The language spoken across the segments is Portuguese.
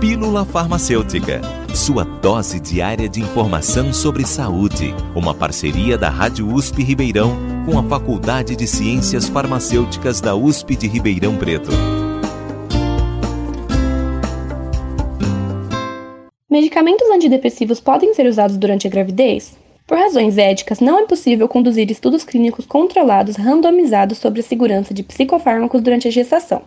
Pílula Farmacêutica, sua dose diária de informação sobre saúde. Uma parceria da Rádio USP Ribeirão com a Faculdade de Ciências Farmacêuticas da USP de Ribeirão Preto. Medicamentos antidepressivos podem ser usados durante a gravidez? Por razões éticas, não é possível conduzir estudos clínicos controlados randomizados sobre a segurança de psicofármacos durante a gestação.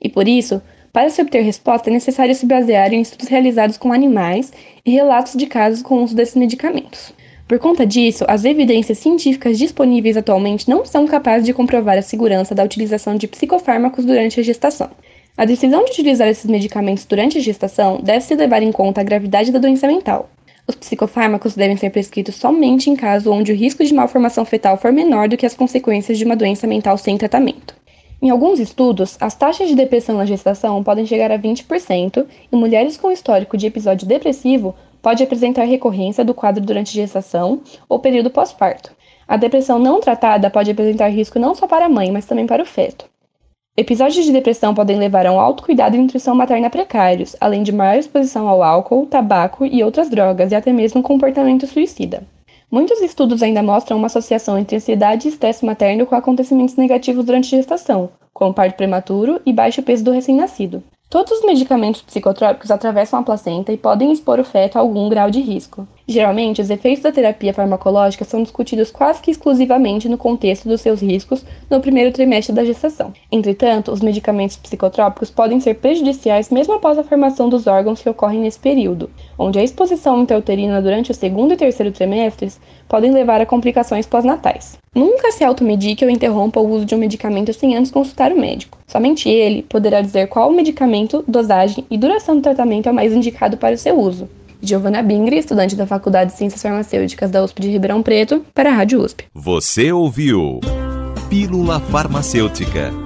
E por isso, para se obter resposta, é necessário se basear em estudos realizados com animais e relatos de casos com uso desses medicamentos. Por conta disso, as evidências científicas disponíveis atualmente não são capazes de comprovar a segurança da utilização de psicofármacos durante a gestação. A decisão de utilizar esses medicamentos durante a gestação deve-se levar em conta a gravidade da doença mental. Os psicofármacos devem ser prescritos somente em caso onde o risco de malformação fetal for menor do que as consequências de uma doença mental sem tratamento. Em alguns estudos, as taxas de depressão na gestação podem chegar a 20%, e mulheres com histórico de episódio depressivo pode apresentar recorrência do quadro durante gestação ou período pós-parto. A depressão não tratada pode apresentar risco não só para a mãe, mas também para o feto. Episódios de depressão podem levar a um autocuidado e nutrição materna precários, além de maior exposição ao álcool, tabaco e outras drogas, e até mesmo comportamento suicida. Muitos estudos ainda mostram uma associação entre ansiedade e estresse materno com acontecimentos negativos durante a gestação, como parto prematuro e baixo peso do recém-nascido. Todos os medicamentos psicotrópicos atravessam a placenta e podem expor o feto a algum grau de risco. Geralmente, os efeitos da terapia farmacológica são discutidos quase que exclusivamente no contexto dos seus riscos no primeiro trimestre da gestação. Entretanto, os medicamentos psicotrópicos podem ser prejudiciais mesmo após a formação dos órgãos que ocorrem nesse período, onde a exposição intrauterina durante o segundo e terceiro trimestres podem levar a complicações pós-natais. Nunca se automedique ou interrompa o uso de um medicamento sem antes consultar o médico. Somente ele poderá dizer qual medicamento, dosagem e duração do tratamento é o mais indicado para o seu uso. Giovana Bingri, estudante da Faculdade de Ciências Farmacêuticas da USP de Ribeirão Preto, para a Rádio USP. Você ouviu Pílula Farmacêutica.